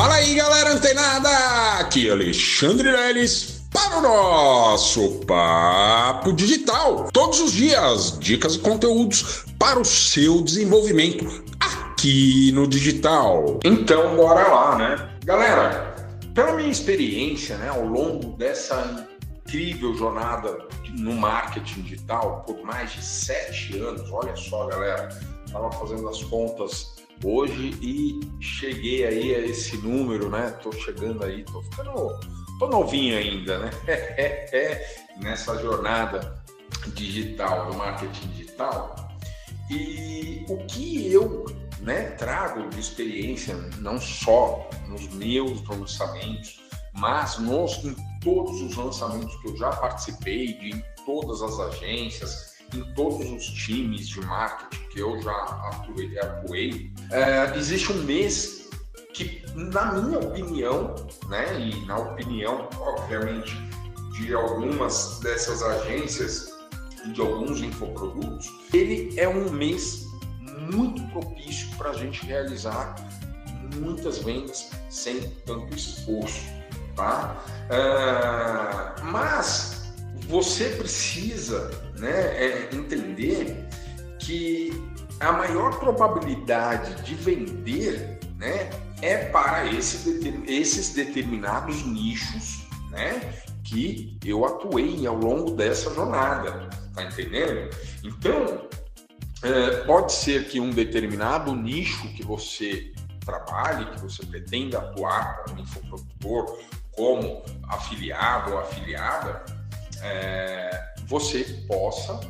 Fala aí, galera antenada! Aqui é Alexandre Leles para o nosso Papo Digital. Todos os dias, dicas e conteúdos para o seu desenvolvimento aqui no digital. Então, bora lá, né? Galera, pela minha experiência, né, ao longo dessa incrível jornada no marketing digital por mais de sete anos, olha só, galera, estava fazendo as contas hoje e cheguei aí a esse número, né? Tô chegando aí, tô ficando, tô novinho ainda, né? Nessa jornada digital, do marketing digital. E o que eu né, trago de experiência, não só nos meus lançamentos, mas nos, em todos os lançamentos que eu já participei, de, em todas as agências, em todos os times de marketing que eu já atuei, atuei é, existe um mês que, na minha opinião, né, e na opinião, obviamente, de algumas dessas agências e de alguns infoprodutos, ele é um mês muito propício para a gente realizar muitas vendas sem tanto esforço, tá? Uh, mas você precisa né, é, entender que a maior probabilidade de vender né, é para esse, esses determinados nichos né, que eu atuei ao longo dessa jornada. Tá entendendo? Então, é, pode ser que um determinado nicho que você trabalhe, que você pretenda atuar como infoprodutor, como afiliado ou afiliada, é, você possa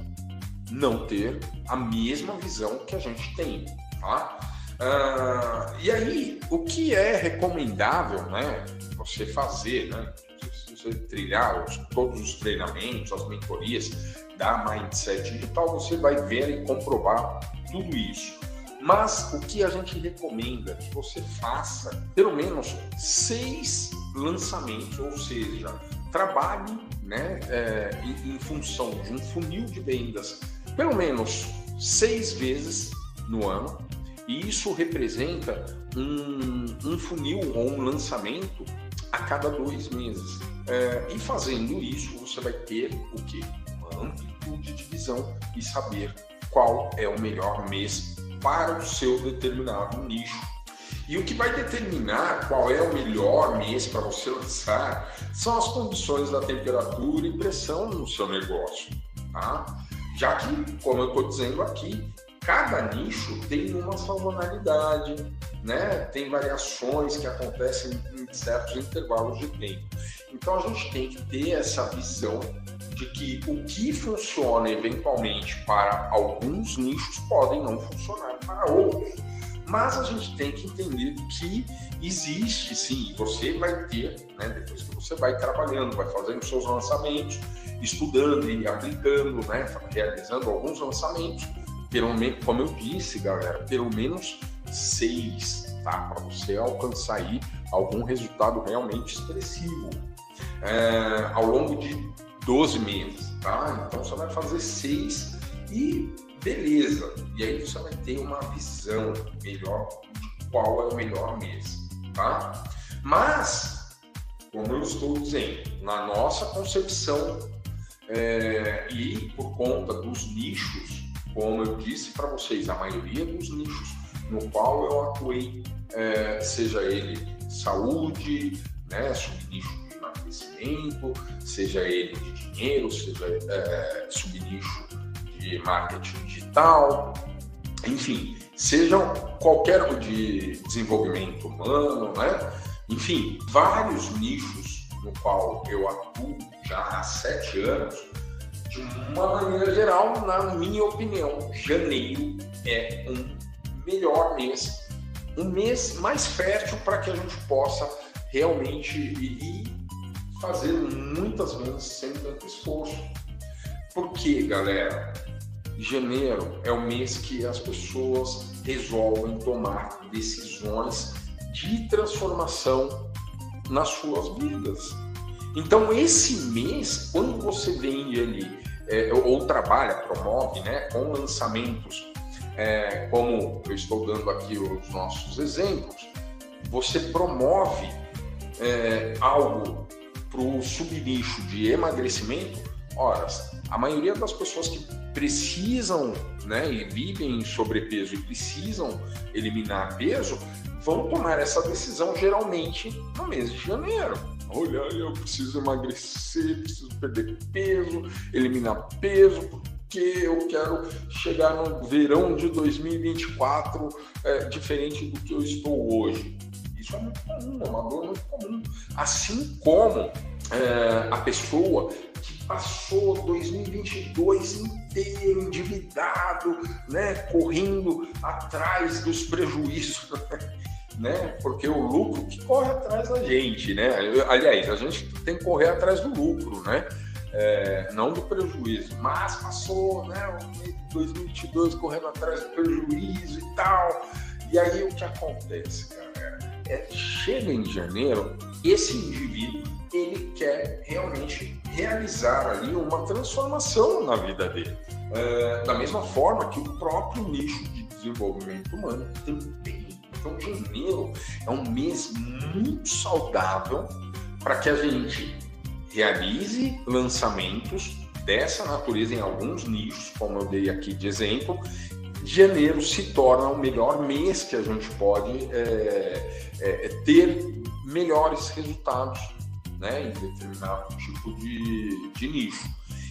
não ter a mesma visão que a gente tem, tá? Ah, e aí, o que é recomendável, né? Você fazer, né? Você trilhar os, todos os treinamentos, as mentorias da Mindset Digital, você vai ver e comprovar tudo isso. Mas o que a gente recomenda que você faça pelo menos seis lançamentos, ou seja, trabalhe né, é, em, em função de um funil de vendas pelo menos seis vezes no ano, e isso representa um, um funil ou um lançamento a cada dois meses. É, e fazendo isso, você vai ter o que? Uma amplitude de visão e saber qual é o melhor mês para o seu determinado nicho e o que vai determinar qual é o melhor mês para você lançar são as condições da temperatura e pressão no seu negócio, tá? Já que, como eu estou dizendo aqui, cada nicho tem uma sazonalidade, né? Tem variações que acontecem em certos intervalos de tempo. Então a gente tem que ter essa visão de que o que funciona eventualmente para alguns nichos podem não funcionar para outros. Mas a gente tem que entender que existe sim, você vai ter, né, depois que você vai trabalhando, vai fazendo seus lançamentos, estudando e aplicando, né, realizando alguns lançamentos, pelo menos, como eu disse, galera, pelo menos seis, tá? Para você alcançar aí algum resultado realmente expressivo é, ao longo de 12 meses, tá? Então você vai fazer seis e beleza. E aí você vai ter uma visão melhor de qual é o melhor mês, tá? Mas, como eu estou dizendo, na nossa concepção é, e por conta dos nichos, como eu disse para vocês, a maioria dos nichos no qual eu atuei, é, seja ele saúde, né, subnicho de emagrecimento, seja ele de dinheiro, seja é, subnicho de marketing digital, enfim, sejam qualquer um de desenvolvimento humano, né? Enfim, vários nichos no qual eu atuo já há sete anos, de uma maneira geral, na minha opinião, janeiro é um melhor mês, um mês mais fértil para que a gente possa realmente ir fazer muitas vezes sem tanto esforço. Por quê, galera? janeiro é o mês que as pessoas resolvem tomar decisões de transformação nas suas vidas. Então, esse mês, quando você vende ali, é, ou trabalha, promove, né, com lançamentos, é, como eu estou dando aqui os nossos exemplos, você promove é, algo para o subnicho de emagrecimento, ora, a maioria das pessoas que precisam né, e vivem em sobrepeso e precisam eliminar peso, vão tomar essa decisão geralmente no mês de janeiro. Olha, eu preciso emagrecer, preciso perder peso, eliminar peso, porque eu quero chegar no verão de 2024 é, diferente do que eu estou hoje. Isso é muito comum, é uma dor muito comum. Assim como é, a pessoa passou 2022 inteiro endividado, né, correndo atrás dos prejuízos, né? Porque o lucro que corre atrás da gente, né? Aliás, a gente tem que correr atrás do lucro, né? É, não do prejuízo, mas passou, né, o 2022 correndo atrás do prejuízo e tal. E aí o que acontece, galera? É, chega em janeiro, esse indivíduo ele quer realmente realizar ali uma transformação na vida dele. É, da mesma forma que o próprio nicho de desenvolvimento humano também. Então, janeiro é um mês muito saudável para que a gente realize lançamentos dessa natureza em alguns nichos, como eu dei aqui de exemplo. Janeiro se torna o melhor mês que a gente pode é, é, ter melhores resultados né, em determinado tipo de, de nicho.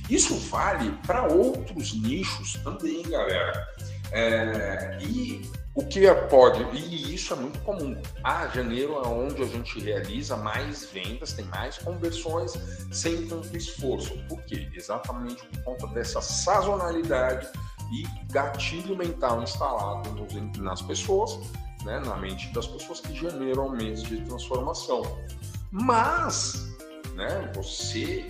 Isso vale para outros nichos também, galera. É, e o que é, pode, e isso é muito comum. Ah, janeiro é onde a gente realiza mais vendas, tem mais conversões sem tanto esforço. Por quê? Exatamente por conta dessa sazonalidade e gatilho mental instalado nas pessoas, né, na mente das pessoas que um mês de transformação. Mas, né, você,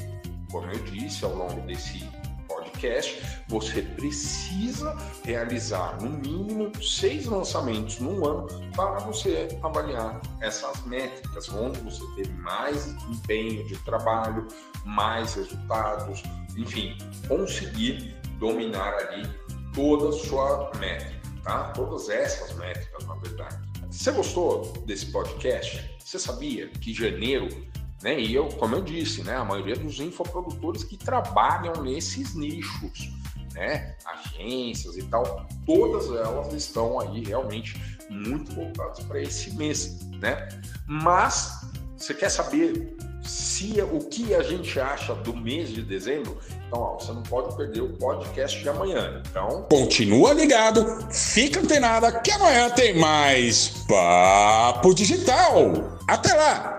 como eu disse ao longo desse podcast, você precisa realizar no mínimo seis lançamentos no ano para você avaliar essas métricas, onde você teve mais empenho de trabalho, mais resultados, enfim, conseguir dominar ali toda a sua métrica, tá? Todas essas métricas, na verdade. Você gostou desse podcast? Você sabia que janeiro, né? E eu, como eu disse, né? A maioria dos infoprodutores que trabalham nesses nichos, né? Agências e tal, todas elas estão aí realmente muito voltadas para esse mês, né? Mas você quer saber se o que a gente acha do mês de dezembro? Então, ó, você não pode perder o podcast de amanhã. Então, continua ligado, fica antenada que amanhã tem mais Papo Digital. Até lá!